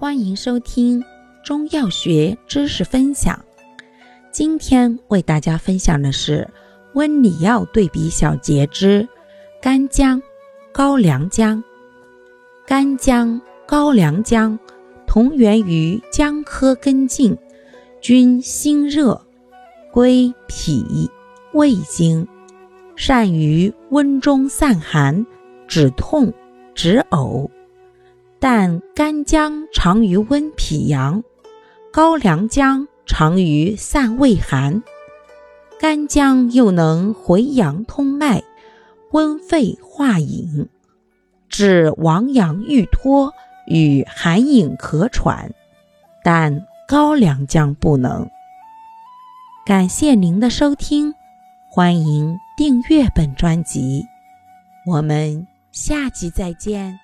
欢迎收听中药学知识分享。今天为大家分享的是温里药对比小节之干姜、高良姜。干姜、高良姜同源于姜科根茎，均辛热，归脾、胃经，善于温中散寒、止痛、止呕。但干姜长于温脾阳，高良姜长于散胃寒。干姜又能回阳通脉、温肺化饮，治亡阳欲脱与寒饮咳喘，但高良姜不能。感谢您的收听，欢迎订阅本专辑，我们下集再见。